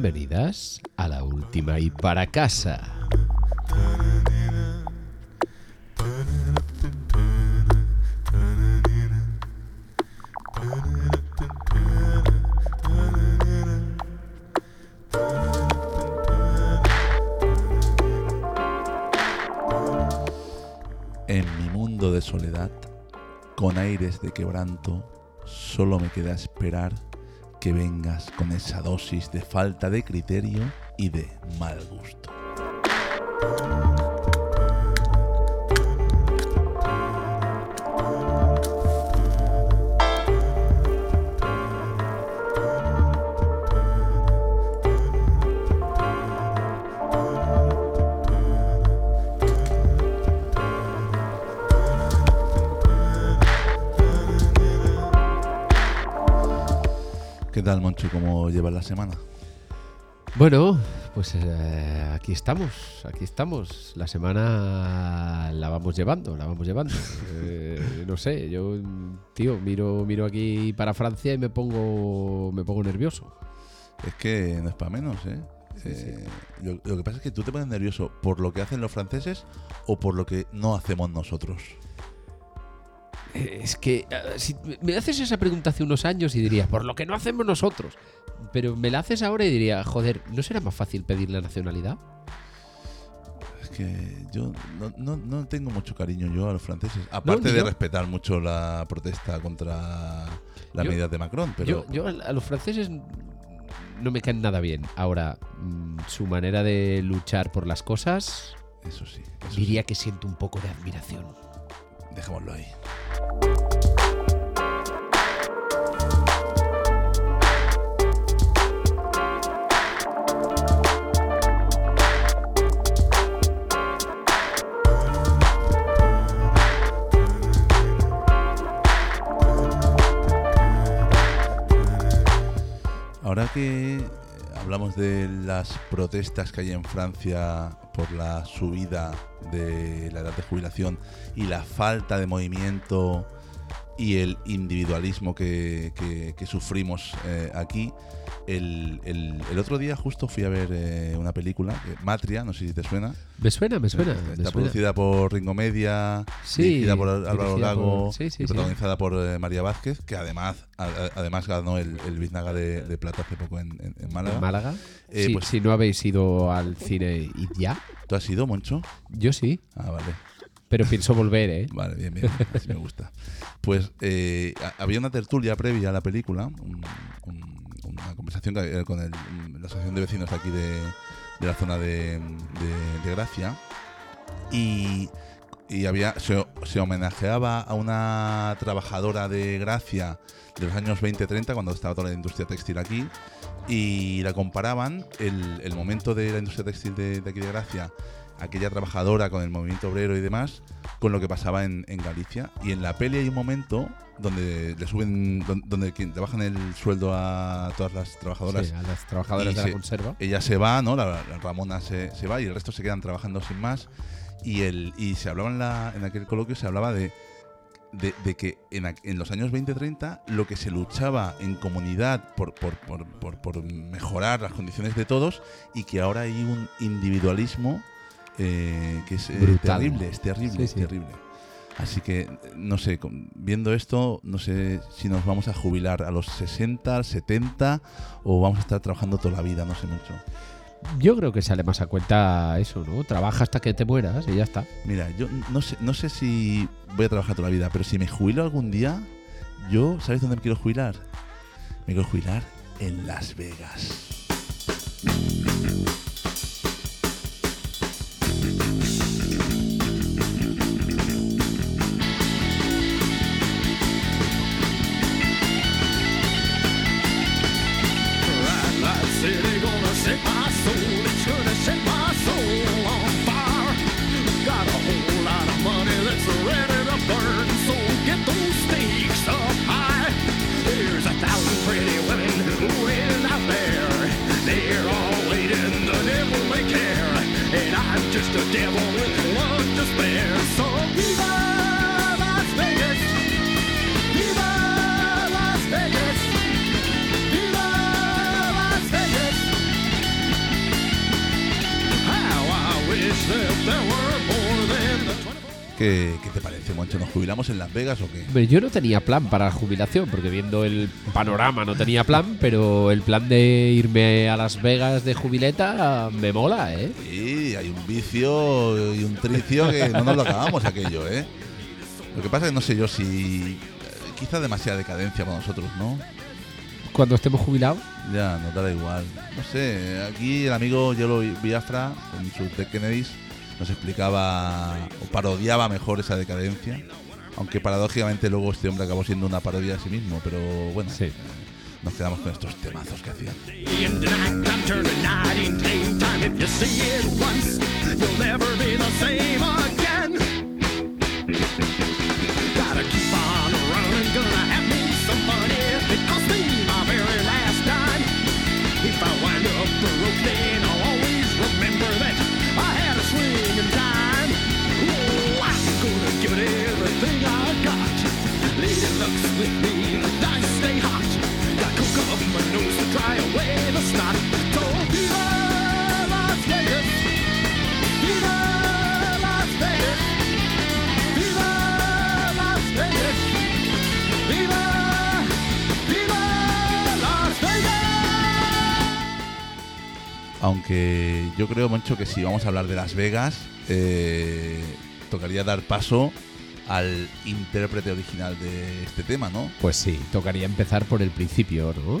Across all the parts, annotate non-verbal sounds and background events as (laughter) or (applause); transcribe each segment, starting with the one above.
Bienvenidas a la última y para casa. En mi mundo de soledad, con aires de quebranto, solo me queda esperar que vengas con esa dosis de falta de criterio y de mal gusto. Tal, Moncho? ¿Cómo llevas la semana? Bueno, pues eh, aquí estamos, aquí estamos. La semana la vamos llevando, la vamos llevando. (laughs) Eh, no sé, yo, tío, miro, miro aquí para Francia y me pongo, me pongo nervioso. Es que no es para menos, ¿eh? Eh, Lo, lo que pasa es que tú te pones nervioso por lo que hacen los franceses o por lo que no hacemos nosotros. Eh, Es que eh, si me haces esa pregunta hace unos años y diría, por lo que no hacemos nosotros. Pero me la haces ahora y diría, joder, ¿no será más fácil pedir la nacionalidad? Es que yo no, no- no tengo mucho cariño yo a los franceses. Aparte de respetar mucho la protesta contra las Yo- medidas de Macron. Pero Yo, yo a los franceses no me caen nada bien. Ahora, mm, su manera de luchar por las cosas, eso sí, eso diría que siento un poco de admiración. Dejémoslo ahí. Ahora que hablamos de las protestas que hay en Francia por la subida de la edad de jubilación y la falta de movimiento y el individualismo que, que- que sufrimos eh, aquí, el, el- el otro día justo fui a ver eh, una película, eh, Matria, no sé si te suena. Me suena, me suena. me Está suena. producida por Ringo Media, Sí, dirigida por Álvaro Lago por- sí, sí, y protagonizada por eh, María Vázquez, que además a- a- además ganó el, el Biznaga de, de Plata hace poco en, en- en Málaga. ¿En Málaga? Eh, pues- si no habéis ido al cine y ya, ¿Tú has ido, Moncho? yo sí, Ah, vale. Pero pienso volver, ¿eh? Vale, bien, bien. Así me gusta. Pues eh, ha- había una tertulia previa a la película, un- un- una conversación con el- la asociación de vecinos aquí de, de la zona de, de- de Gracia. Y, y había se, se homenajeaba a una trabajadora de Gracia de los años 20-30, cuando estaba toda la industria textil aquí. Y la comparaban el, el momento de la industria textil de, de aquí de Gracia, aquella trabajadora con el movimiento obrero y demás, con lo que pasaba en, en Galicia. Y en la peli hay un momento donde le suben, don- donde, quien- bajan el sueldo a todas las trabajadoras. Sí, a las trabajadoras de la se- conserva. Ella se va, ¿no? La, la Ramona se, se va y el resto se quedan trabajando sin más. Y, el, y se hablaba en, la, en aquel coloquio, se hablaba de, de, de que en, en los años 20-30 lo que se luchaba en comunidad por, por, por- por mejorar las condiciones de todos y que ahora hay un individualismo eh, que es eh, terrible, es terrible, Sí, es sí. terrible. Así que, no sé, viendo esto, no sé si nos vamos a jubilar a los 60, 70 o vamos a estar trabajando toda la vida, no sé mucho. Yo creo que sale más a cuenta eso, ¿no? Trabaja hasta que te mueras y ya está. Mira, yo no sé, no sé si voy a trabajar toda la vida, pero si me jubilo algún día, yo, ¿sabes dónde me quiero jubilar? Me quiero jubilar en Las Vegas. ¿Qué, qué te parece, Moncho? ¿Nos jubilamos en Las Vegas o qué? Yo no tenía plan para la jubilación, porque viendo el panorama no tenía plan, pero el plan de irme a Las Vegas de jubileta me mola, ¿eh? Sí, hay un vicio y un tricio que no nos lo acabamos aquello, ¿eh? Lo que pasa es que no sé yo si... eh, Quizá demasiada decadencia para nosotros, ¿no? Cuando estemos jubilados. Ya, nos dará igual. No sé, aquí el amigo Yelo Biafra, con sus The Kennedys, nos explicaba o parodiaba mejor esa decadencia. Aunque paradójicamente luego este hombre acabó siendo una parodia de sí mismo, pero bueno, Sí. nos quedamos con estos temazos que hacían. Aunque yo creo, Moncho, que si vamos a hablar de Las Vegas, eh, tocaría dar paso al intérprete original de este tema, ¿no? Pues sí, tocaría empezar por el principio, ¿no?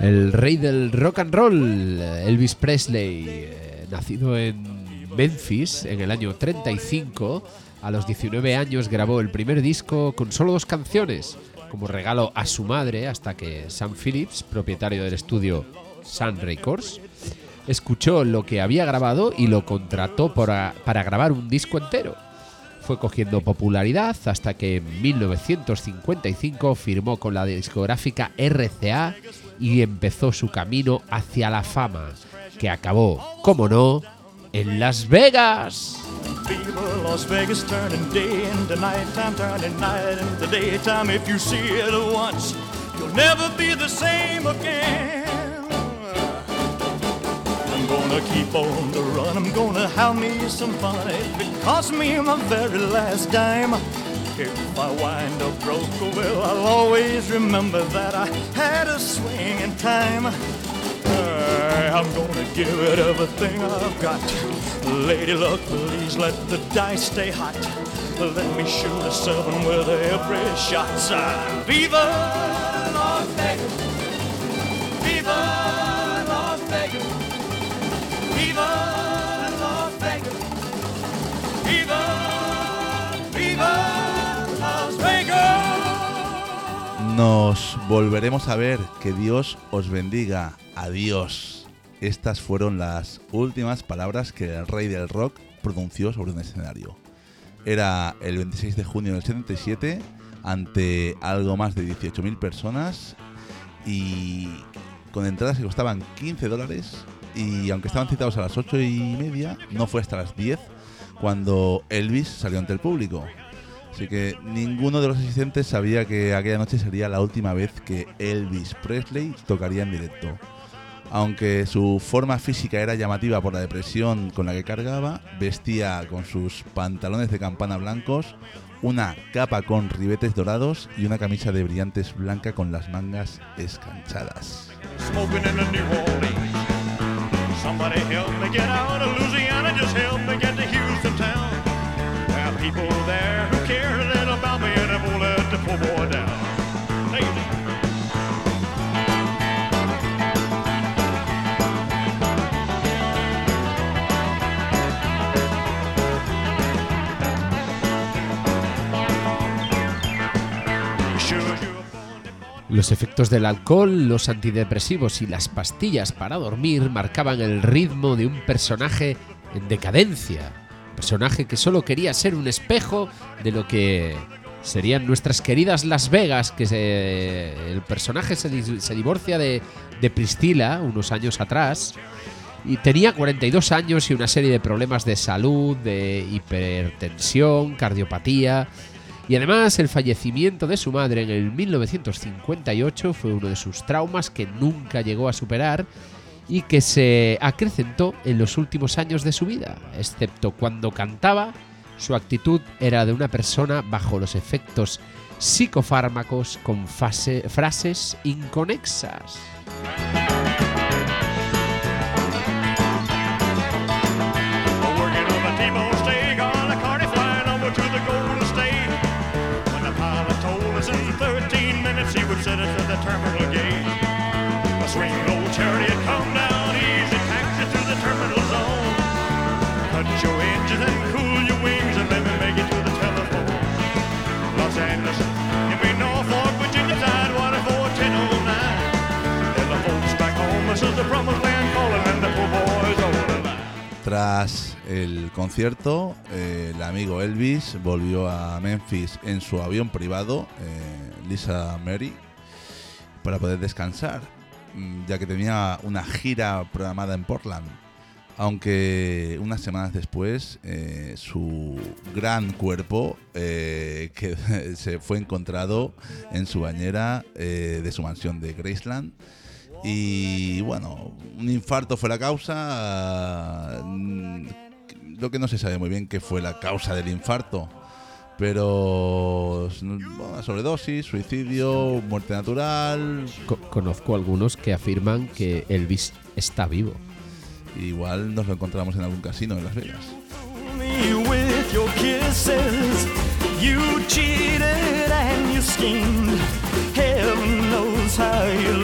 El rey del rock and roll, Elvis Presley, eh, nacido en Memphis en el año 35, a los 19 años grabó el primer disco con solo dos canciones, como regalo a su madre, hasta que Sam Phillips, propietario del estudio Sun Records, escuchó lo que había grabado y lo contrató para, para grabar un disco entero. Fue cogiendo popularidad hasta que en 1955 firmó con la discográfica RCA y empezó su camino hacia la fama, que acabó, como no, en Las Vegas. I'm gonna keep on the run, I'm gonna have me some fun. If it costs me my very last dime, if I wind up broke, oh, well, I'll always remember that I had a swing in time. I'm gonna give it everything I've got. Lady luck, please let the dice stay hot. Let me shoot a seven with every shot. Viva Las Vegas! Vegas! Viva! Viva! Nos volveremos a ver. Que Dios os bendiga. Adiós. Estas fueron las últimas palabras que el rey del rock pronunció sobre un escenario. Era el 26 de junio del 77 ante algo más de 18.000 personas y con entradas que costaban 15 dólares y aunque estaban citados a las 8 y media, no fue hasta las 10 cuando Elvis salió ante el público. Así que ninguno de los asistentes sabía que aquella noche sería la última vez que Elvis Presley tocaría en directo. Aunque su forma física era llamativa por la depresión con la que cargaba, vestía con sus pantalones de campana blancos, una capa con ribetes dorados y una camisa de brillantes blanca con las mangas escanchadas. Somebody help me get out of Louisiana, just help me get to Houston town. There are people there who care a little about me and I won't let the poor boy down. Los efectos del alcohol, los antidepresivos y las pastillas para dormir marcaban el ritmo de un personaje en decadencia. Personaje que solo quería ser un espejo de lo que serían nuestras queridas Las Vegas, que se- el personaje se, se divorcia de, de Priscila unos años atrás y tenía 42 años y una serie de problemas de salud, de hipertensión, cardiopatía. Y además el fallecimiento de su madre en el 1958 fue uno de sus traumas que nunca llegó a superar y que se acrecentó en los últimos años de su vida, excepto cuando cantaba, su actitud era de una persona bajo los efectos psicofármacos con fase- frases inconexas. Tras el concierto, eh, el amigo Elvis volvió a Memphis en su avión privado, eh, Lisa Mary, para poder descansar, mm, ya que tenía una gira programada en Portland. Aunque unas semanas después eh, su gran cuerpo eh, (laughs) que se fue encontrado en su bañera eh, de su mansión de Graceland. Y bueno, un infarto fue la causa. Lo que no se sabe muy bien qué fue la causa del infarto. Pero bueno, sobredosis, suicidio, muerte natural. Co- conozco algunos que afirman que Elvis está vivo. Igual nos lo encontramos en algún casino en Las Vegas. me with your kisses. You cheated and you schemed. Heaven knows how you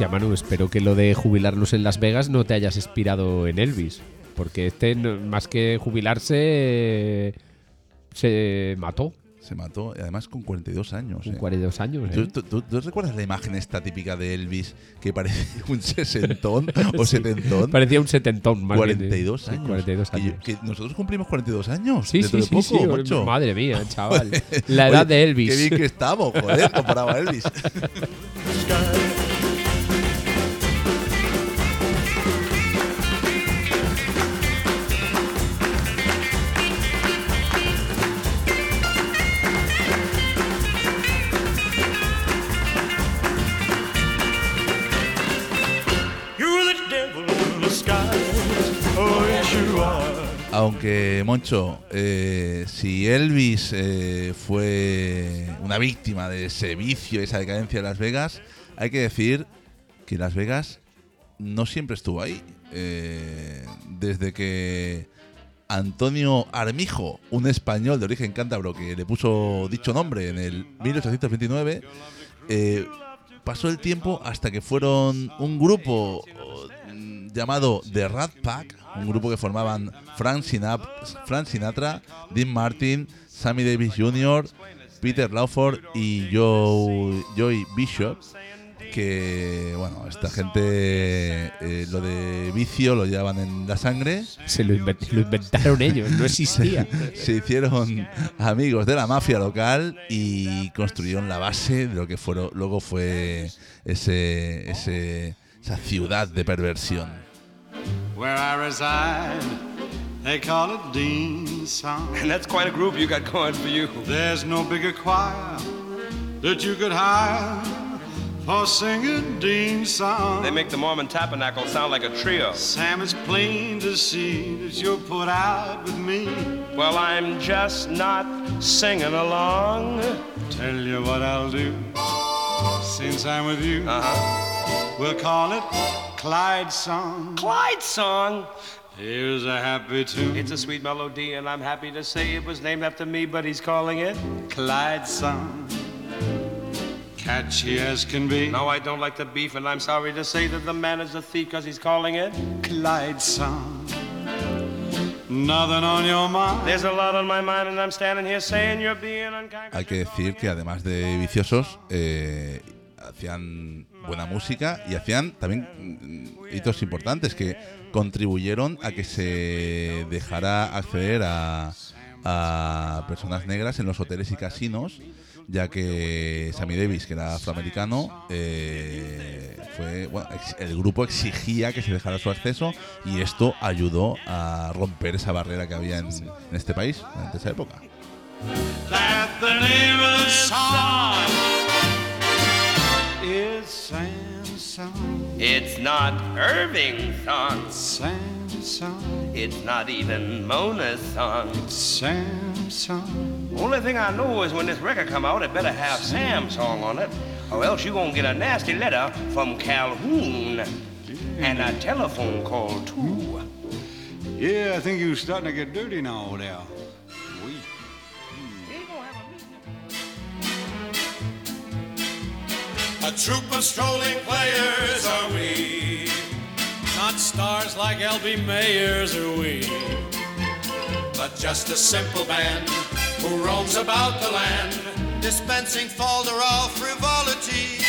Hostia, Manu, espero que lo de jubilarnos en Las Vegas no te hayas inspirado en Elvis. Porque este, más que jubilarse, se mató Se mató, además con 42 años. con eh. 42 años. ¿Tú, ¿eh? tú- tú- tú recuerdas la imagen esta típica de Elvis que parece (laughs) un sesentón (laughs) o setentón? Parecía un setentón, más bien, ¿eh? 42 Sí, años. 42 Que yo- años. Que nosotros cumplimos 42 años. Sí, sí, de sí, poco, sí. macho. Madre mía, (laughs) chaval. La edad Oye, de Elvis. Qué bien que estamos, joder, comparado a Elvis. Aunque, Moncho, eh, si Elvis eh, fue una víctima de ese vicio, esa decadencia de Las Vegas, hay que decir que Las Vegas no siempre estuvo ahí. Eh, desde que Antonio Armijo, un español de origen cántabro que le puso dicho nombre en el 1829, eh, pasó el tiempo hasta que fueron un grupo mm, llamado The Rat Pack, un grupo que formaban Frank Sinatra, Frank Sinatra Dean Martin, Sammy Davis Jr., Peter Lawford y Joe, Joey Bishop. Que, bueno, esta gente eh, lo de vicio lo llevaban en la sangre. Se lo, lo inventaron ellos, no existía. (laughs) Se hicieron amigos de la mafia local y construyeron la base de lo que fueron, luego fue ese, ese, esa ciudad de perversión. Where I reside. They call it Dean's Song. And that's quite a group you got going for you. There's no bigger choir that you could hire for singing a Dean song. They make the Mormon Tabernacle sound like a trio. Sam, it's plain to see that you're put out with me. Well, I'm just not singing along. Tell you what I'll do. Since I'm with you, Uh huh. we'll call it Clyde Song. Clyde song. Here's a happy tune. It's a sweet melody, and I'm happy to say it was named after me, but he's calling it. Clyde Song. Catchy as can be. No, I don't like the beef, and I'm sorry to say that the man is a thief because he's calling it. Clyde Song. Nothing on your mind. There's a lot on my mind, and I'm standing here saying you're being unkind. Hay que decir que además de viciosos, eh, hacían buena música y hacían también mm, hitos importantes que contribuyeron a que se dejara acceder a, personas negras en los hoteles y casinos, ya que Sammy Davis, que era afroamericano, eh, fue bueno, el grupo exigía que se dejara su acceso y esto ayudó a romper esa barrera que había en, en este país durante esa época. Is Samson. It's not Irving's song. Samson. It's not even Mona's song. It's Samson. Only thing I know is when this record come out, it better have Sam's song on it, or else you gonna get a nasty letter from Calhoun and a telephone call too. Yeah, I think you're starting to get dirty now there. A troop of strolling players are we. Not stars like L.B. Mayers are we. But just a simple band who roams about the land, dispensing folderol frivolity.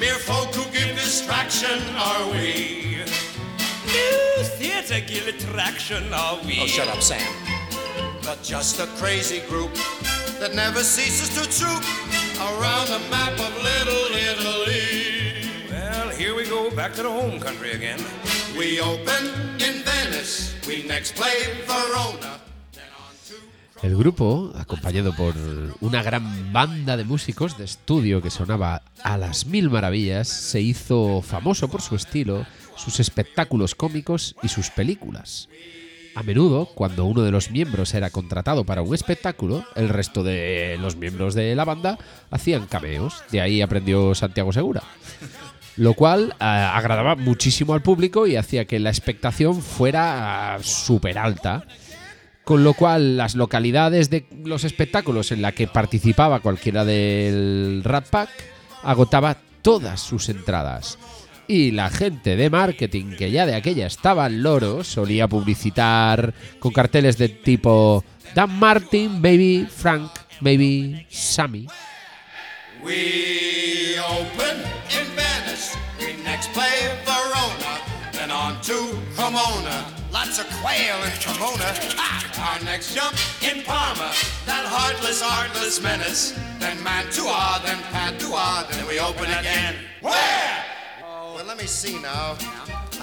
Mere folk who give distraction are we. New theater give attraction, are we? Oh, shut up, Sam. But just a crazy group that never ceases to troop around the map of Little Italy. Well, here we go back to the home country again. We open in Venice, we next play Verona. then on to El grupo, acompañado por una gran banda de músicos de estudio que sonaba a las mil maravillas, se hizo famoso por su estilo, sus espectáculos cómicos y sus películas. A menudo, cuando uno de los miembros era contratado para un espectáculo, el resto de los miembros de la banda hacían cameos. De ahí aprendió Santiago Segura. Lo cual eh, agradaba muchísimo al público y hacía que la expectación fuera súper alta. Con lo cual, las localidades de los espectáculos en la que participaba cualquiera del Rat Pack agotaba todas sus entradas. Y la gente de marketing, que ya de aquella estaba al loro, solía publicitar con carteles de tipo Dan Martin, Baby Frank, Baby Sammy. We open in Venice, we next play Verona, then on to Cremona. Lots of quail in Cremona. Our next jump in Parma, that heartless, artless menace. Then Mantua, then Padua, then we open again. Where? Well, let me see now.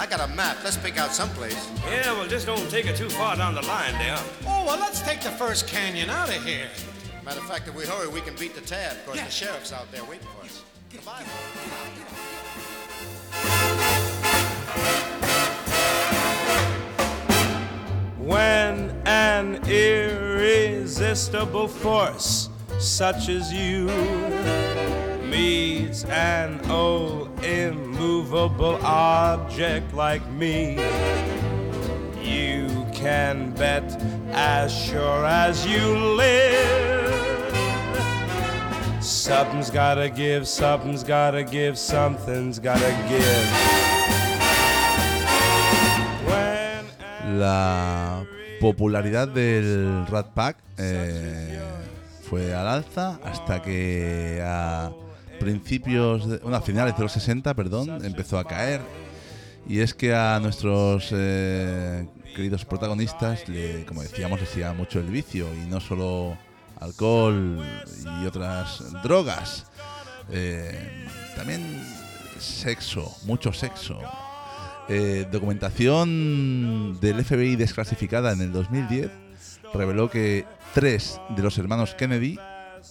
I got a map. Let's pick out someplace. Yeah, well, just don't take it too far down the line there. Oh, well, let's take the first canyon out of here. Matter of fact, if we hurry, we can beat the tab. Of course, the sheriff's out there waiting for us. Goodbye. When an irresistible force such as you meets an old immovable object like me, you can bet as sure as you live. Something's gotta give, something's gotta give, something's gotta give. When La popularidad del Rat Pack eh, fue al alza hasta que a principios, de, bueno, finales de los 60, perdón, empezó a caer. Y es que a nuestros eh, queridos protagonistas, le- como decíamos, les iba mucho el vicio y no solo alcohol y otras drogas, eh, también sexo, mucho sexo. Eh, documentación del FBI desclasificada en el 2010 reveló que tres de los hermanos Kennedy,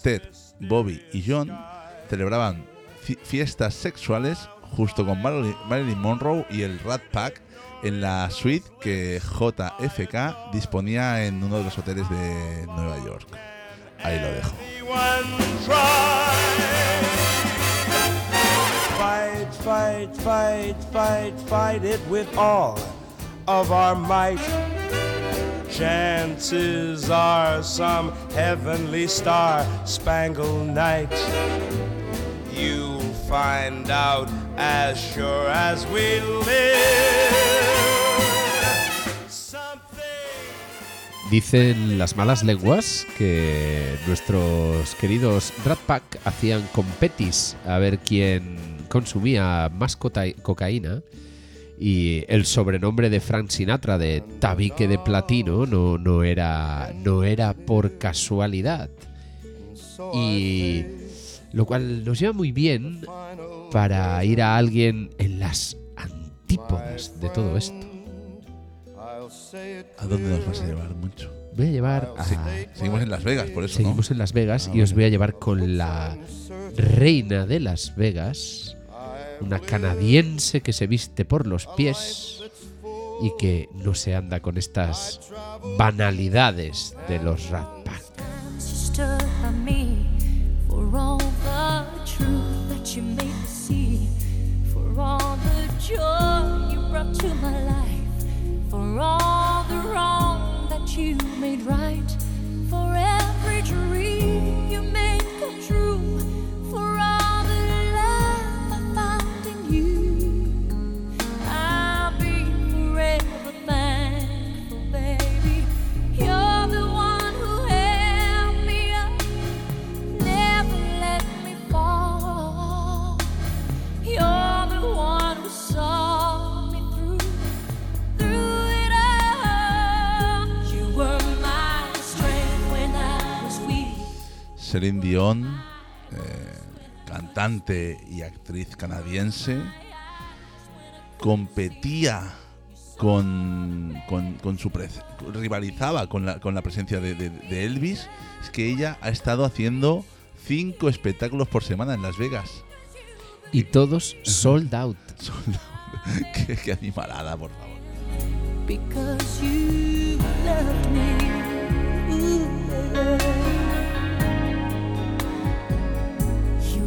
Ted, Bobby y John, celebraban fiestas sexuales justo con Marilyn Monroe y el Rat Pack en la suite que JFK disponía en uno de los hoteles de Nueva York. Ahí lo dejo. Fight, fight, fight, fight, fight it with all of our might. Chances are some heavenly star spangled night. You'll find out as sure as we live. Dicen las malas lenguas que nuestros queridos Rat Pack hacían competis a ver quién consumía más cocaína y el sobrenombre de Frank Sinatra de tabique de platino no, no, era, no era por casualidad. Y lo cual nos lleva muy bien para ir a alguien en las antípodas de todo esto. ¿A dónde nos vas a llevar mucho? Voy a llevar a... Sí, seguimos en Las Vegas, por eso, ¿no? Seguimos en Las Vegas y os voy a llevar con la reina de Las Vegas, una canadiense que se viste por los pies y que no se anda con estas banalidades de los Rat Pack. Joy you brought to my life, for all the wrong that you made right, for every dream Celine Dion, eh, cantante y actriz canadiense, competía con, con, con su pre- rivalizaba con la, con la presencia de, de- de Elvis. Es que ella ha estado haciendo cinco espectáculos por semana en Las Vegas. Y todos sold out. (laughs) (laughs) qué, qué animalada, por favor.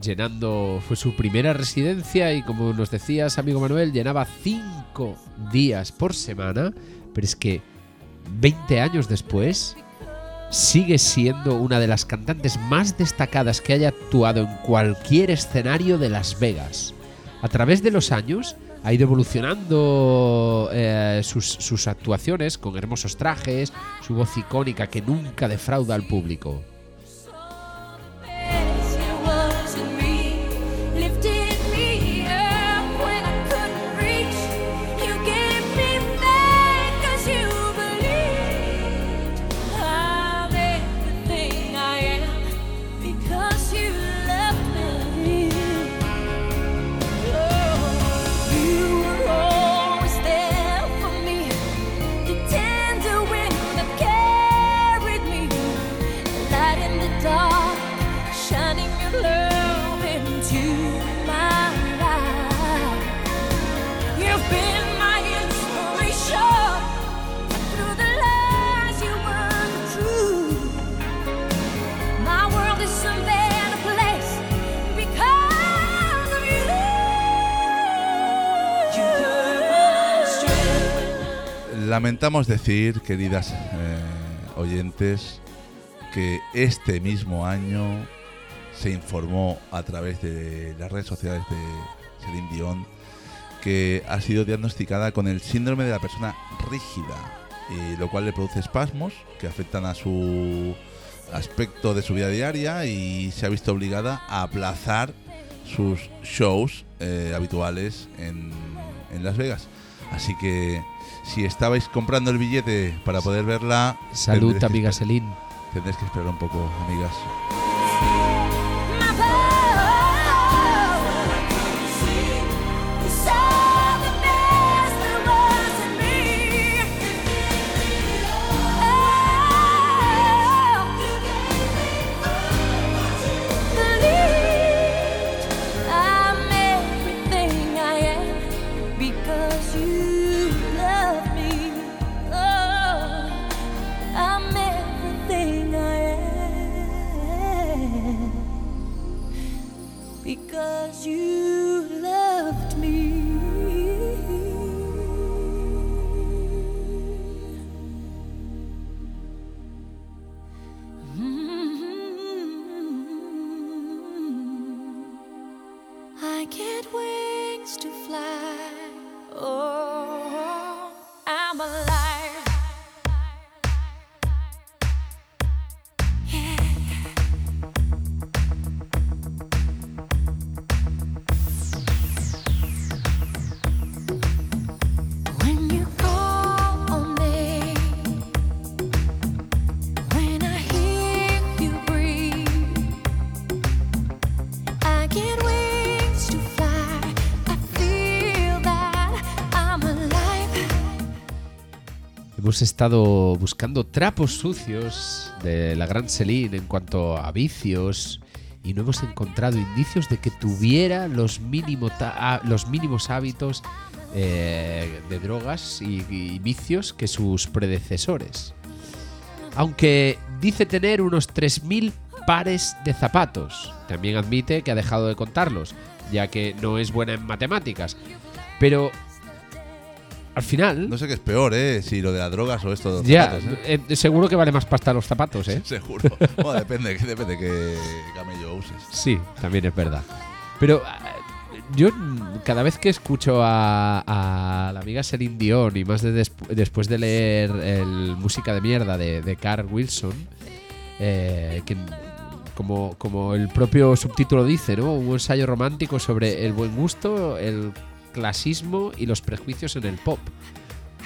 llenando, fue su primera residencia y como nos decías, amigo Manuel, llenaba cinco días por semana, pero es que 20 años después sigue siendo una de las cantantes más destacadas que haya actuado en cualquier escenario de Las Vegas. A través de los años ha ido evolucionando eh, sus, sus actuaciones con hermosos trajes, su voz icónica que nunca defrauda al público. Lamentamos decir, queridas eh, oyentes, que este mismo año se informó a través de las redes sociales de Celine Dion que ha sido diagnosticada con el síndrome de la persona rígida, y lo cual le produce espasmos que afectan a su aspecto de su vida diaria y se ha visto obligada a aplazar sus shows eh, habituales en, en Las Vegas. Así que si estabais comprando el billete para poder verla, Salud, amiga Celine. Tendréis que esperar un poco, amigas. Oh, I'm alive. Hemos estado buscando trapos sucios de la gran Celine en cuanto a vicios y no hemos encontrado indicios de que tuviera los, ah, los mínimos hábitos eh, de drogas y, y vicios que sus predecesores. Aunque dice tener unos 3.000 pares de zapatos, también admite que ha dejado de contarlos, ya que no es buena en matemáticas. Pero al final... No sé qué es peor, ¿eh? Si lo de las drogas o esto de los Ya, zapatos, ¿eh? eh, seguro que vale más pasta los zapatos, ¿eh? (laughs) Seguro. Bueno, depende, depende qué camello uses. Sí, también es verdad. Pero ah, yo cada vez que escucho a, a la amiga Celine Dion y más de despu- después de leer el música de mierda de, de Carl Wilson, eh, que como, como el propio subtítulo dice, ¿no? Un ensayo romántico sobre el buen gusto, el clasismo y los prejuicios en el pop.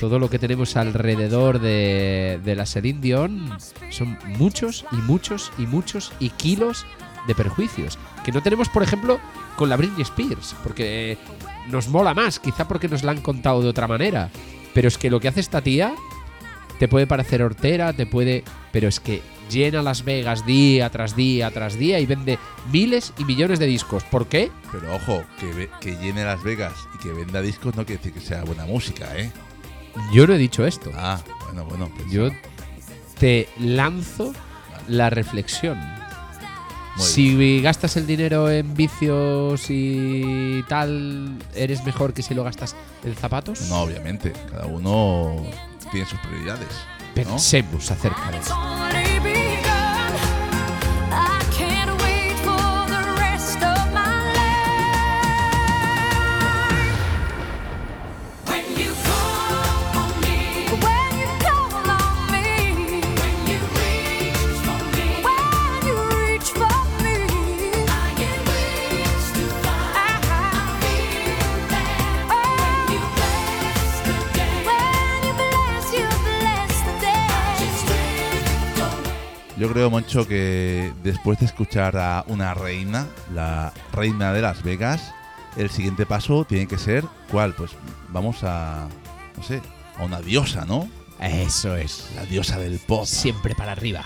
Todo lo que tenemos alrededor de, de la Celine Dion son muchos y muchos y muchos y kilos de perjuicios. Que no tenemos, por ejemplo, con la Britney Spears. Porque nos mola más, quizá porque nos la han contado de otra manera. Pero es que lo que hace esta tía te puede parecer hortera, te puede. Pero es que llena Las Vegas día tras día tras día y vende miles y millones de discos. ¿Por qué? Pero ojo, que, que llene Las Vegas y que venda discos no quiere decir que sea buena música, ¿eh? Yo no he dicho esto. Ah, bueno, bueno. pues Yo te lanzo la reflexión. Muy si gastas el dinero en vicios y tal, ¿eres mejor que si lo gastas en zapatos? No, obviamente. Cada uno tiene sus prioridades. ¿no? Pensemos acerca de eso. Yo creo, Moncho, que después de escuchar a una reina, la reina de Las Vegas, el siguiente paso tiene que ser, ¿cuál? Pues vamos a, no sé, a una diosa, ¿no? Eso es. La diosa del pop. Siempre para arriba.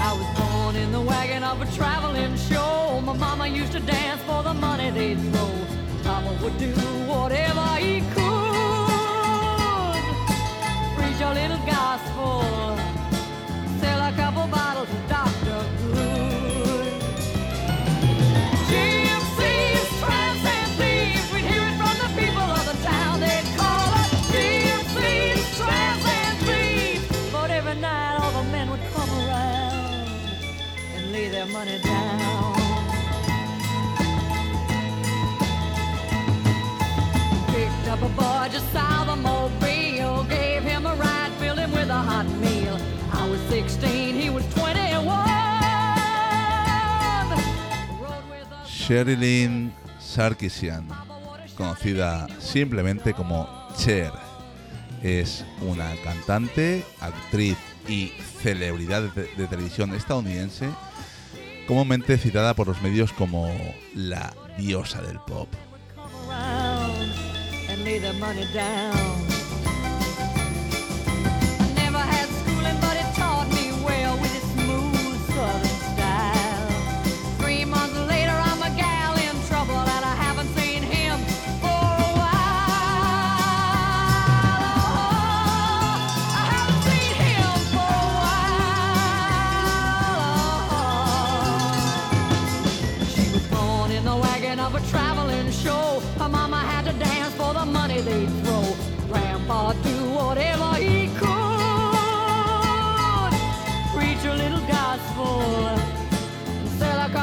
I was born in the wagon of a traveling show. My mama used to dance for the money they'd throw. Papa would do whatever he could. Little gospel. Sell a couple bottles of Dr. Good. Gypsies, tramps, and thieves. We'd hear it from the people of the town. They'd call us gypsies, tramps, and thieves. But every night all the men would come around and lay their money down. Picked up a boy just Sherilyn Sarkisian, conocida simplemente como Cher. Es una cantante, actriz y celebridad de, de televisión estadounidense, comúnmente citada por los medios como la diosa del pop.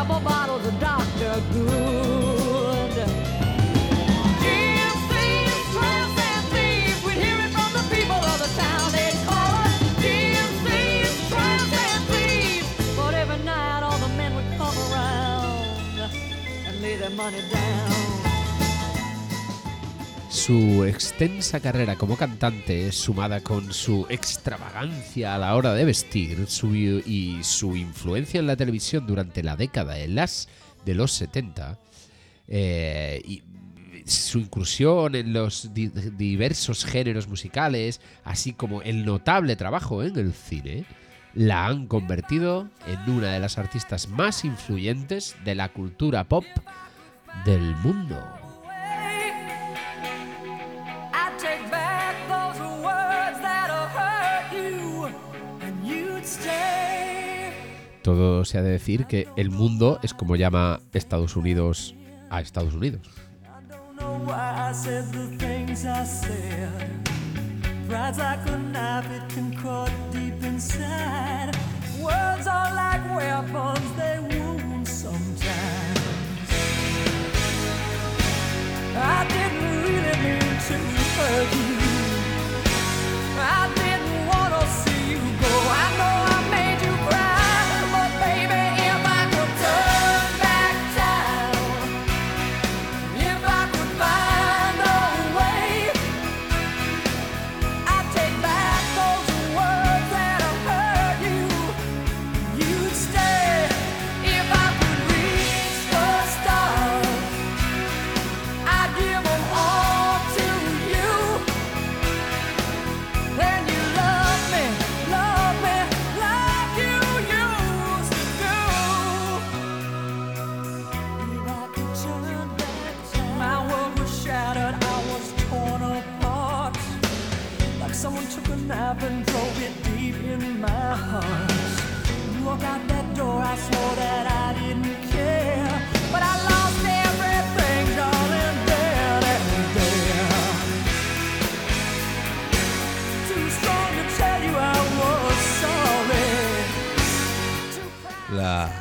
Couple bottles of Dr. Good. And thieves. We'd hear it from the people of the town. They'd call us and thieves. But every night all the men would come around and lay their money down. Su extensa carrera como cantante, sumada con su extravagancia a la hora de vestir su- y su influencia en la televisión durante la década de, las, de los 70, eh, y su incursión en los di- diversos géneros musicales, así como el notable trabajo en el cine, la han convertido en una de las artistas más influyentes de la cultura pop del mundo. Todo se ha de decir que el mundo es como llama Estados Unidos a Estados Unidos. I didn't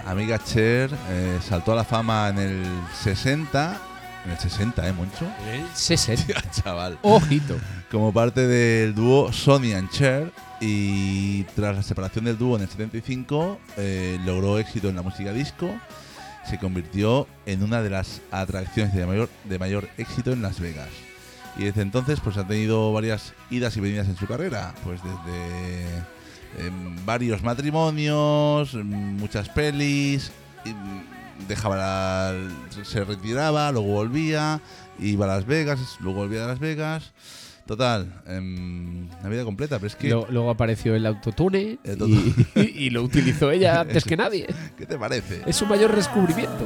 Amiga Cher eh, saltó a la fama en el 60. En el 60, ¿eh, Moncho? El 60. (laughs) chaval. Ojito. Como parte del dúo Sonny and Cher. Y tras la separación del dúo en el 75, eh, logró éxito en la música disco. Se convirtió en una de las atracciones de mayor, de mayor éxito en Las Vegas. Y desde entonces pues ha tenido varias idas y venidas en su carrera. Pues desde varios matrimonios, muchas pelis, dejaba la- se retiraba, luego volvía, iba a Las Vegas, luego volvía a Las Vegas. Total, em, la vida completa, pero es que... Luego apareció el autotune El y, (laughs) y lo utilizó ella (laughs) antes que nadie. ¿Qué te parece? Es su mayor descubrimiento.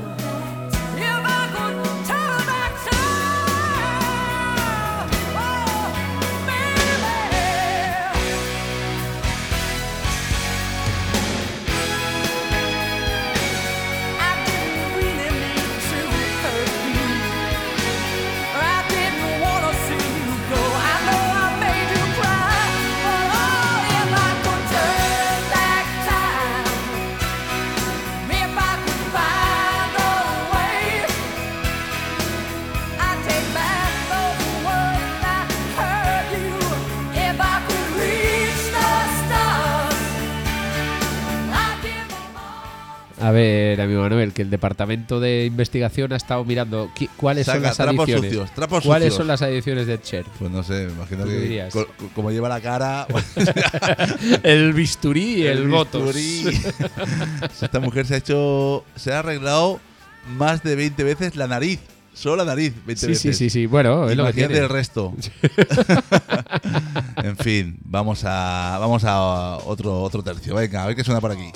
El departamento de investigación ha estado mirando cuáles son las trapos adiciones. sucios, trapos ¿Cuáles sucios. son las adiciones de Cher? Pues no sé, me imagino ¿Tú qué que co- co- como lleva la cara. (laughs) (laughs) el bisturí y el, bisturí. (laughs) Esta mujer se ha hecho. Se ha arreglado más de 20 veces la nariz. Solo la nariz, 20 Sí, veces. sí, sí, sí. Bueno, es lo que tiene. el resto. en fin, vamos a vamos a otro otro tercio. Venga, a ver qué suena por aquí.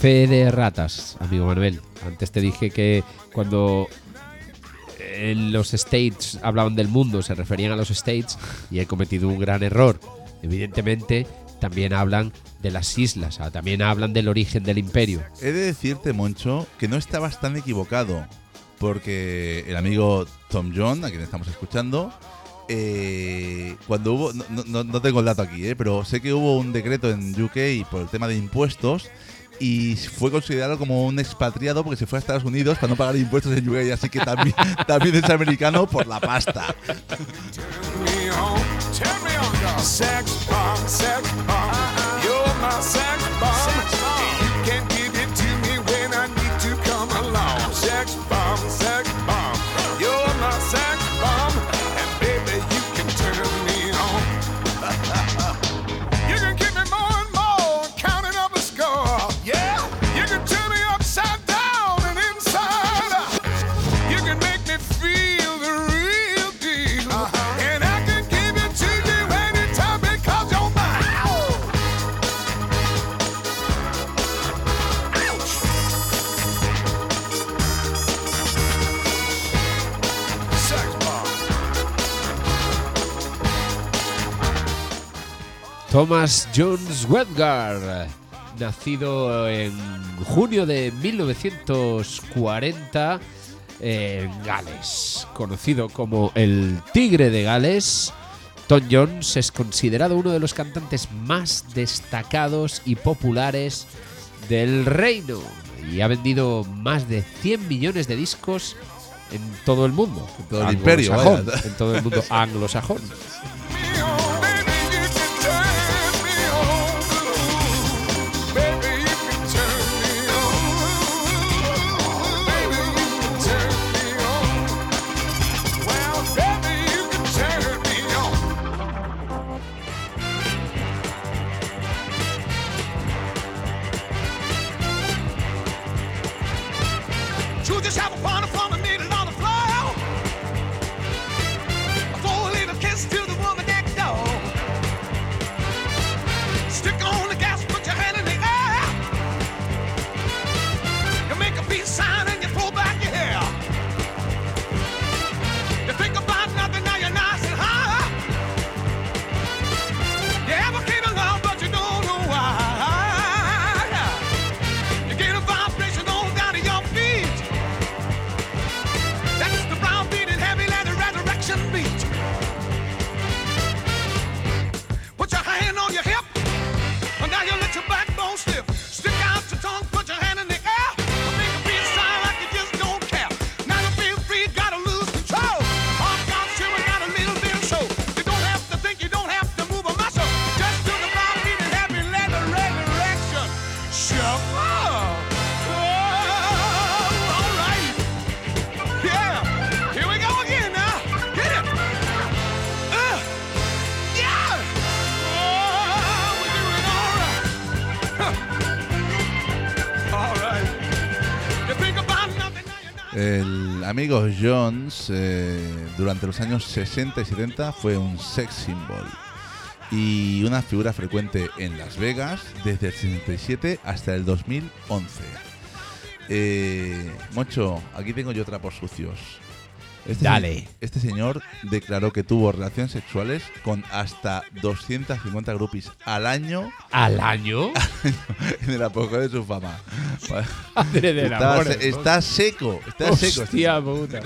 Fe de ratas, amigo Manuel. Antes te dije que cuando en los States hablaban del mundo, se referían a los States y he cometido un gran error. Evidentemente, también hablan de las islas, ah, también hablan del origen del imperio. He de decirte, Moncho, que no estabas tan equivocado. Porque el amigo Tom John, a quien estamos escuchando, eh, cuando hubo. No, no- no tengo el dato aquí, eh, pero sé que hubo un decreto en UK por el tema de impuestos. Y fue considerado como un expatriado porque se fue a Estados Unidos para no pagar impuestos en UK. Así que también, (laughs) también es americano por la pasta. Thomas Jones Wedgar, nacido en junio de 1940 en Gales, conocido como el Tigre de Gales. Tom Jones es considerado uno de los cantantes más destacados y populares del reino y ha vendido más de 100 millones de discos en todo el mundo. En todo el imperio. En todo el mundo (laughs) anglosajón. El amigo Jones eh, durante los años 60 y 70 fue un sex symbol y una figura frecuente en Las Vegas desde el 67 hasta el 2011. Eh, Moncho, aquí tengo yo otra por sucios. Este Dale. Este señor declaró que tuvo relaciones sexuales con hasta 250 groupies al año (laughs) ¿Al año? en el apogeo de su fama. (laughs) Madre del está, seco, está seco. Hostia puta.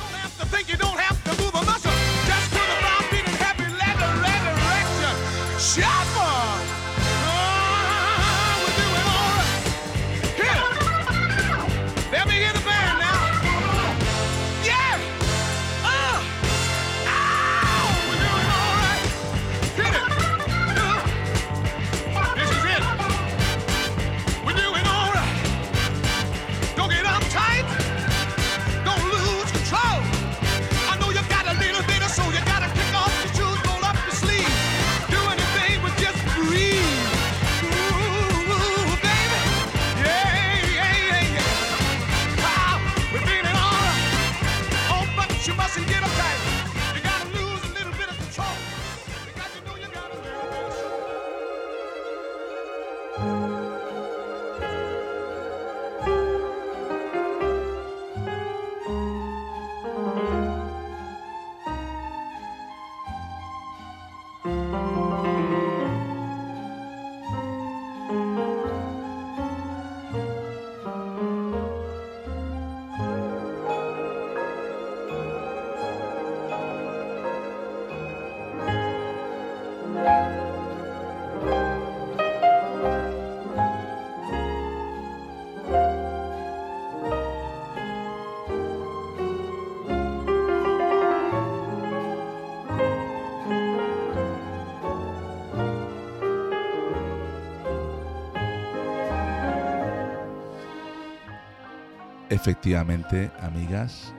Efectivamente, amigas,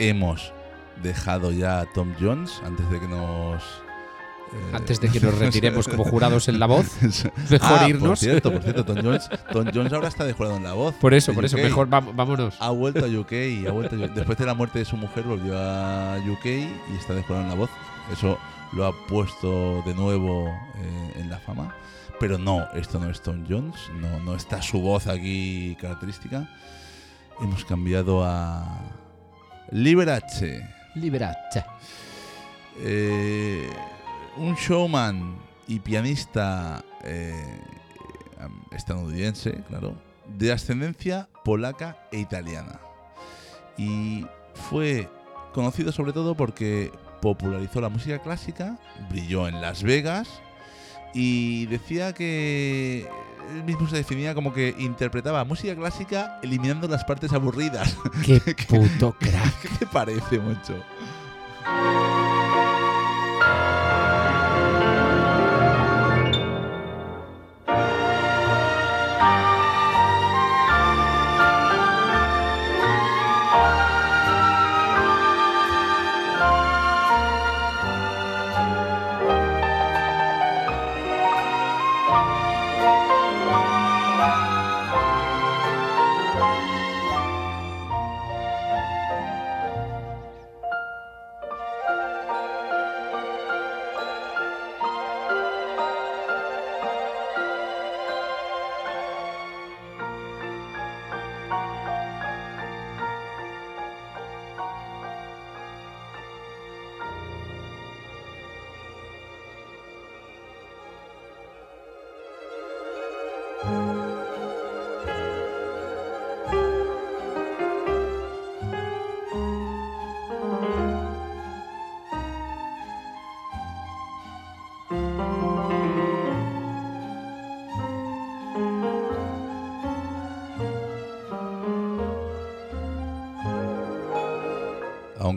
hemos dejado ya a Tom Jones antes de que nos. eh, Antes de que nos (laughs) retiremos como jurados en la voz, (laughs) mejor Ah, Por irnos. cierto, por cierto, Tom Jones, Tom Jones ahora está de jurado en la voz. Por eso, por eso, UK. mejor vam- vámonos. Ha vuelto a UK, y ha vuelto a UK. Después de la muerte de su mujer, volvió a UK y está de jurado en la voz. Eso lo ha puesto de nuevo eh, en la fama. Pero no, esto no es Tom Jones, no, no está su voz aquí característica. Hemos cambiado a Liberace. Liberace. Eh, un showman y pianista eh, estadounidense, claro, de ascendencia polaca e italiana. Y fue conocido sobre todo porque popularizó la música clásica, brilló en Las Vegas y decía que él mismo se definía como que interpretaba música clásica eliminando las partes aburridas. Qué (laughs) puto crack. ¿Qué te parece, mucho?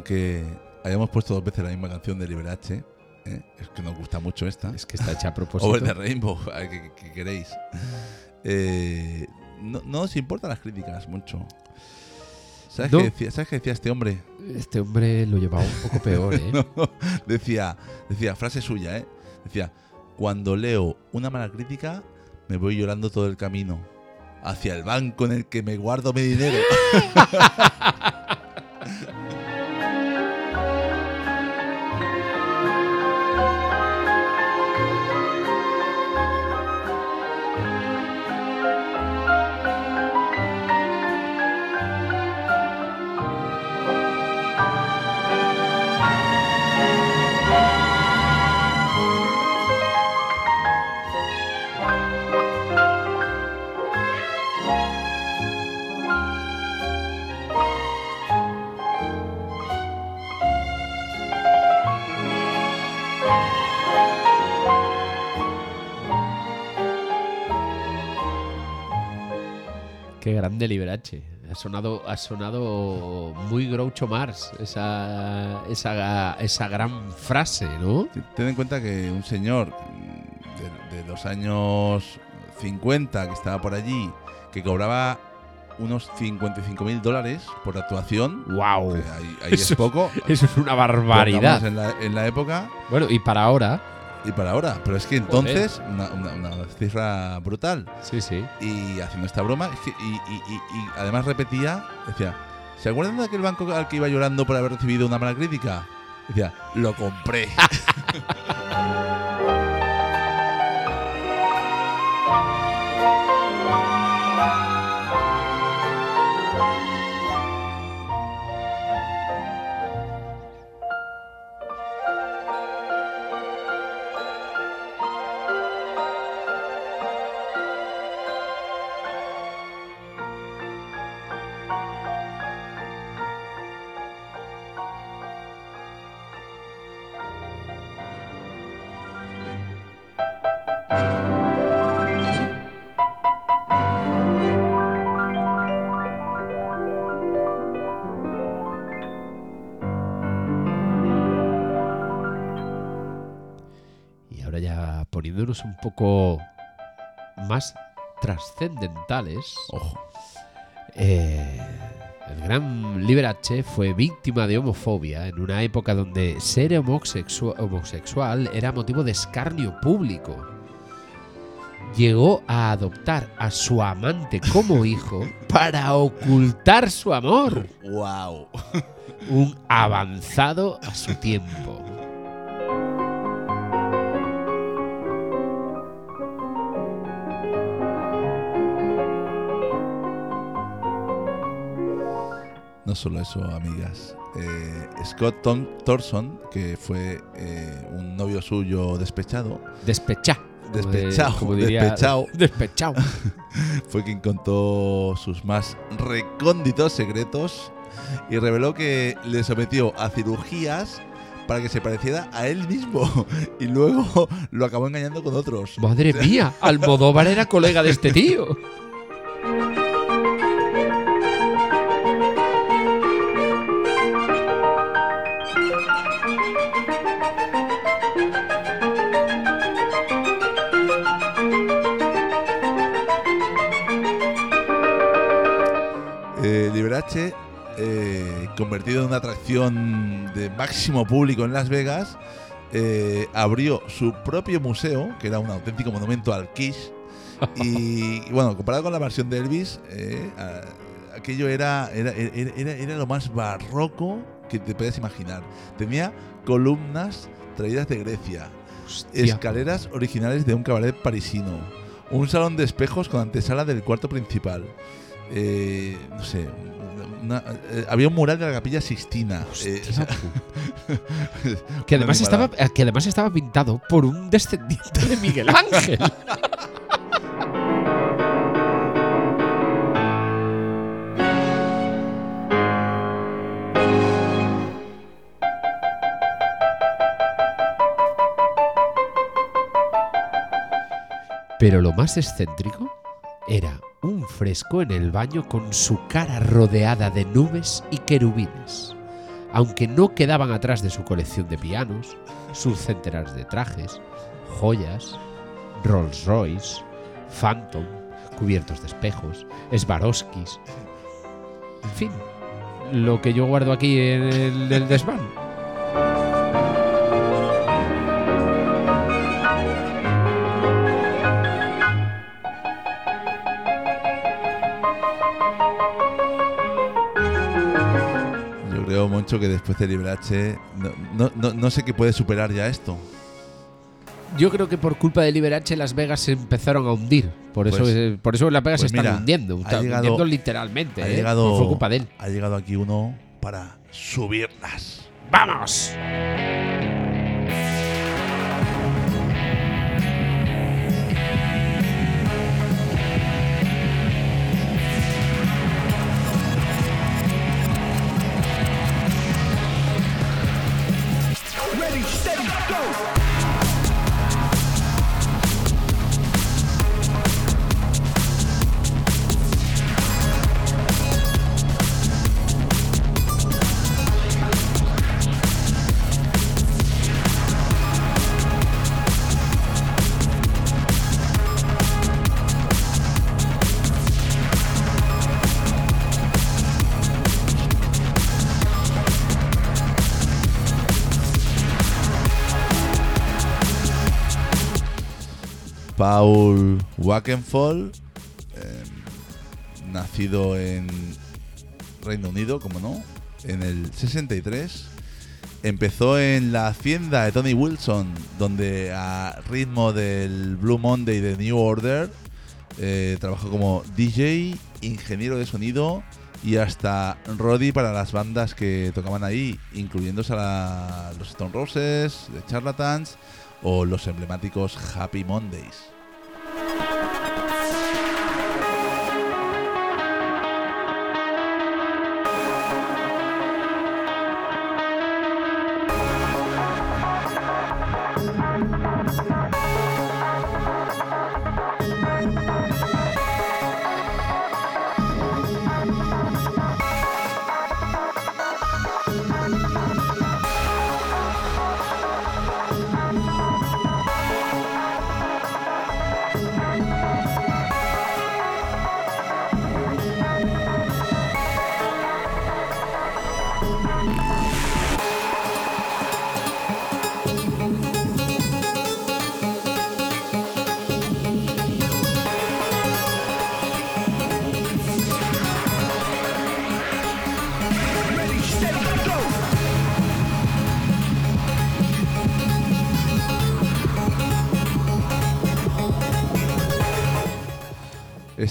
Aunque hayamos puesto dos veces la misma canción de Liberace, ¿eh? es que nos gusta mucho esta. Es que está hecha a (laughs) propósito. Over the Rainbow, (laughs) ay, ¿qué, qué queréis? Eh, no, no os importan las críticas mucho. ¿Sabes, No. qué decía, ¿Sabes qué decía este hombre? Este hombre lo llevaba un poco peor, (laughs) ¿eh? No, decía, decía, frase suya, ¿eh? Decía, cuando leo una mala crítica, me voy llorando todo el camino hacia el banco en el que me guardo mi dinero. Grande Liberace. Ha sonado, ha sonado muy Groucho Mars esa, esa, esa gran frase, ¿no? Ten en cuenta que un señor de, de los años 50 que estaba por allí, que cobraba unos 55 mil dólares por actuación. ¡Wow! Ahí, ahí es poco. (laughs) Eso es una barbaridad. En la, en la época. Bueno, y para ahora. Y para ahora. Pero es que entonces, una, una- una cifra brutal. Sí, sí. Y haciendo esta broma, es que- y, y- y- y además repetía, decía, ¿se acuerdan de aquel banco al que iba llorando por haber recibido una mala crítica? Decía, lo compré. (laughs) un poco más trascendentales. Ojo. Eh, el gran Liberace fue víctima de homofobia en una época donde ser homosexua- homosexual era motivo de escarnio público. Llegó a adoptar a su amante como hijo (laughs) para ocultar su amor. ¡Wow! Un avanzado a su tiempo. No solo eso, amigas. Eh, Scott Tom- Thorson, que fue eh, un novio suyo despechado. Despechá. de- Despechado. diría- despechado. (laughs) Despechado. (laughs) fue quien contó sus más recónditos secretos y reveló que le sometió a cirugías para que se pareciera a él mismo (laughs) y luego lo acabó engañando con otros. Madre mía, Almodóvar era colega de este tío. Eh, eh, convertido en una atracción de máximo público en Las Vegas, eh, abrió su propio museo, que era un auténtico monumento al Kiss. (laughs) Y, y bueno, comparado con la versión de Elvis, eh, a- aquello era, era, era, era- era lo más barroco que te puedes imaginar. Tenía columnas traídas de Grecia, escaleras originales de un cabaret parisino, un salón de espejos con antesala del cuarto principal. Eh, no sé, una- eh, había un mural de la capilla Sixtina. eh, o sea, (laughs) Que además, estaba, animalada. que además estaba pintado por un descendiente de Miguel Ángel. (laughs) Pero lo más excéntrico era un fresco en el baño con su cara rodeada de nubes y querubines, aunque no quedaban atrás de su colección de pianos, sus centenares de trajes, joyas, Rolls Royce, Phantom, cubiertos de espejos, Swarovskis, en fin, lo que yo guardo aquí en el, el desván. Creo, Moncho, que después de Liberace no, no, no, no sé qué puede superar ya esto. Yo creo que por culpa de Liberace Las Vegas se empezaron a hundir. Por eso, Pues- eh, por eso Las Vegas pues se están mira, hundiendo. está llegado- hundiendo literalmente. Ha ¿eh? llegado, fue culpa de él. ha llegado aquí uno para subirlas. ¡Vamos! Paul Wackenfall, eh, nacido en Reino Unido, como no, en el 63. Empezó en la hacienda de Tony Wilson, donde a ritmo del Blue Monday de New Order eh, trabajó como DJ, ingeniero de sonido y hasta Roddy para las bandas que tocaban ahí, incluyéndose a los Stone Roses, The Charlatans o los emblemáticos Happy Mondays. Thank you.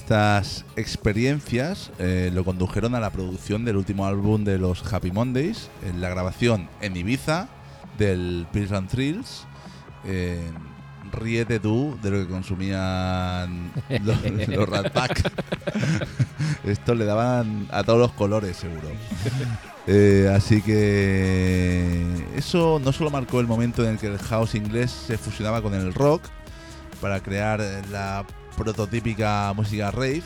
Estas experiencias eh, lo condujeron a la producción del último álbum de los Happy Mondays, en la grabación en Ibiza del Pills and Thrills. Eh, ríete tú de lo que consumían (laughs) los, los Rat Pack. (laughs) Esto le daban a todos los colores, seguro. Eh, así que eso no solo marcó el momento en el que el house inglés se fusionaba con el rock para crear la prototípica música rave,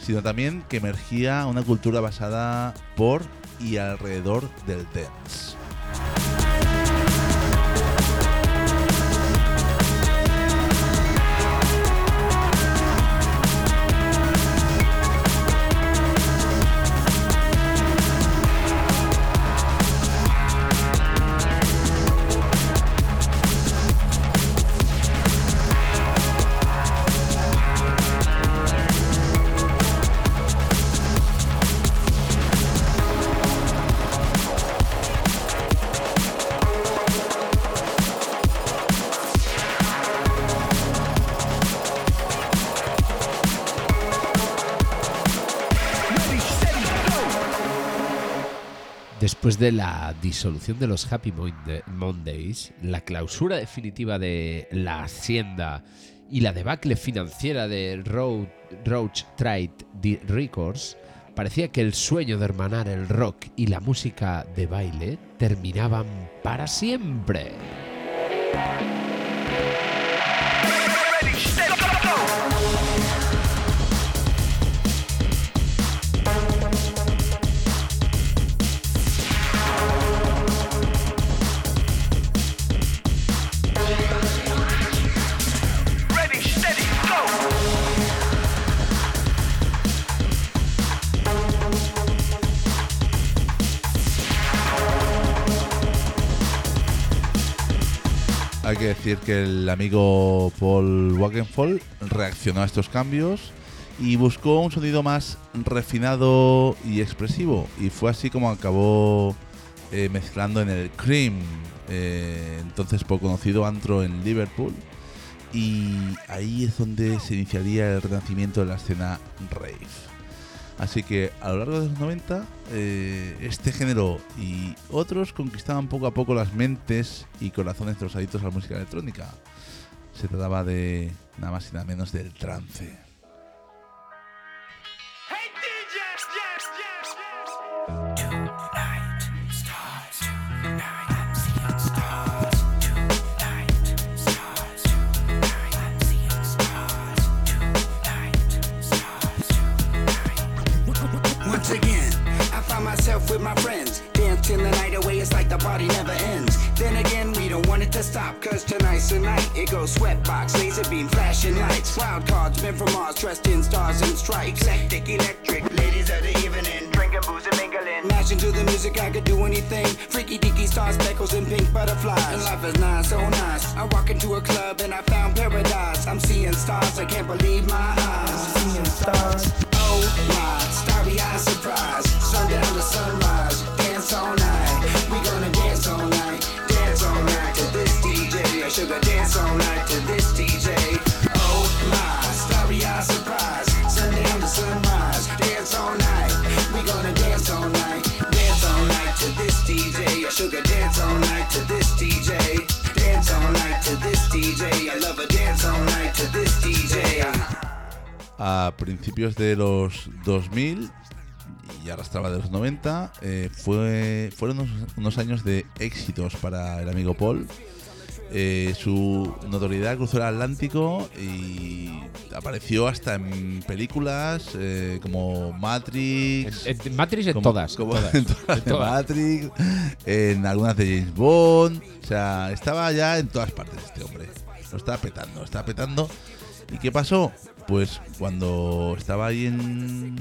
sino también que emergía una cultura basada por y alrededor del dance. Después de la disolución de los Happy Mondays, la clausura definitiva de la Hacienda y la debacle financiera de Roach Trade Records, parecía que el sueño de hermanar el rock y la música de baile terminaban para siempre. Que decir que el amigo Paul Wackenfall reaccionó a estos cambios y buscó un sonido más refinado y expresivo. Y fue así como acabó eh, mezclando en el Cream, eh, entonces poco conocido antro en Liverpool. Y ahí es donde se iniciaría el renacimiento de la escena rave. Así que a lo largo de los 90, eh, este género y otros conquistaban poco a poco las mentes y corazones de los adictos a la música electrónica. Se trataba de nada más y nada menos del trance. Till the night away, it's like the party never ends. Then again, we don't want it to stop, cause tonight's the night. It goes sweatbox, laser beam, flashing lights. Wild cards, men from Mars, dressed in stars and stripes. Hectic, electric, ladies of the evening. Drinking booze and mingling. Mashing to the music, I could do anything. Freaky deaky stars, speckles, and pink butterflies. And life is nice, so nice. I walk into a club and I found paradise. I'm seeing stars, I can't believe my eyes. Seeing stars. Oh my, starry eyed surprise. Sundown to sunrise, Sugar dance all night to this DJ. Oh my, starry eyed surprise. Sundown to sunrise, dance all night. We gonna dance all night, dance all night to this DJ. Sugar dance all night to this DJ. Dance all night to this DJ. I love a dance all night to this DJ. a principios de los 2000 y arrastraba de los 90, eh, fue, fueron unos, unos años de éxitos para el amigo Paul. Eh, su notoriedad cruzó el Atlántico y apareció hasta en películas eh, como Matrix. En- en Matrix en como- todas, como todas, (laughs) en todas en de todas. Matrix, en algunas de James Bond. O sea, estaba ya en todas partes este hombre. Lo estaba petando, lo estaba petando. ¿Y qué pasó? Pues cuando estaba ahí en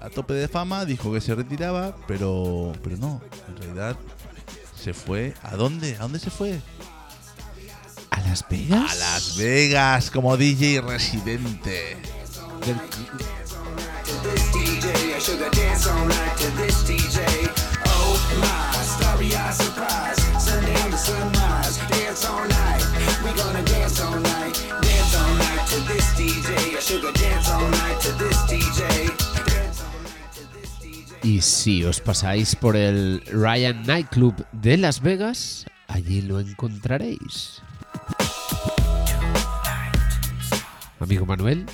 a tope de fama, dijo que se retiraba, pero pero no, en realidad se fue. ¿A dónde? ¿A dónde se fue? ¿A Las Vegas? A Las Vegas como DJ residente. DJ. Y si os pasáis por el Ryan Nightclub de Las Vegas, allí lo encontraréis. Amigo Manuel,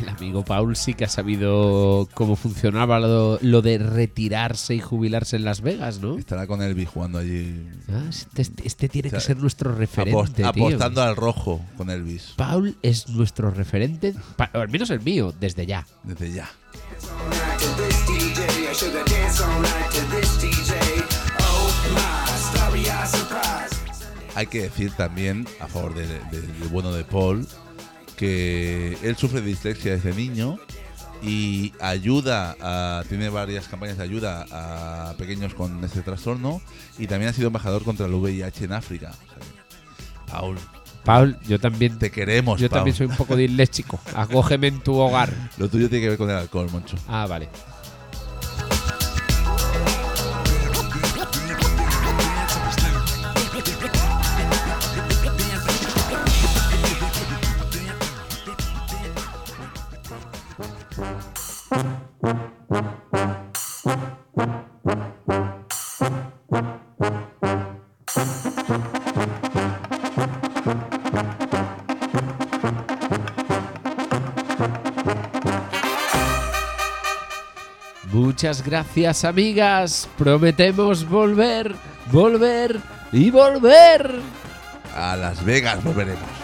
el amigo Paul sí que ha sabido cómo funcionaba lo, lo de retirarse y jubilarse en Las Vegas, ¿no? Estará con Elvis jugando allí. Ah, este, este- tiene O sea, que ser nuestro referente, apost- tío. apostando al rojo con Elvis. Paul es nuestro referente, al menos el mío, desde ya. Desde ya. Hay que decir también, a favor de- de- del bueno de Paul, que él sufre de dislexia desde niño y ayuda a, tiene varias campañas de ayuda a pequeños con este trastorno y también ha sido embajador contra el VIH en África. Paul, Paul, yo también te queremos. Yo Paul. también soy un poco disléxico. (laughs) Acógeme en tu hogar. Lo tuyo tiene que ver con el alcohol, Moncho. Ah, vale. Muchas gracias, amigas. Prometemos volver, volver y volver. A Las Vegas volveremos.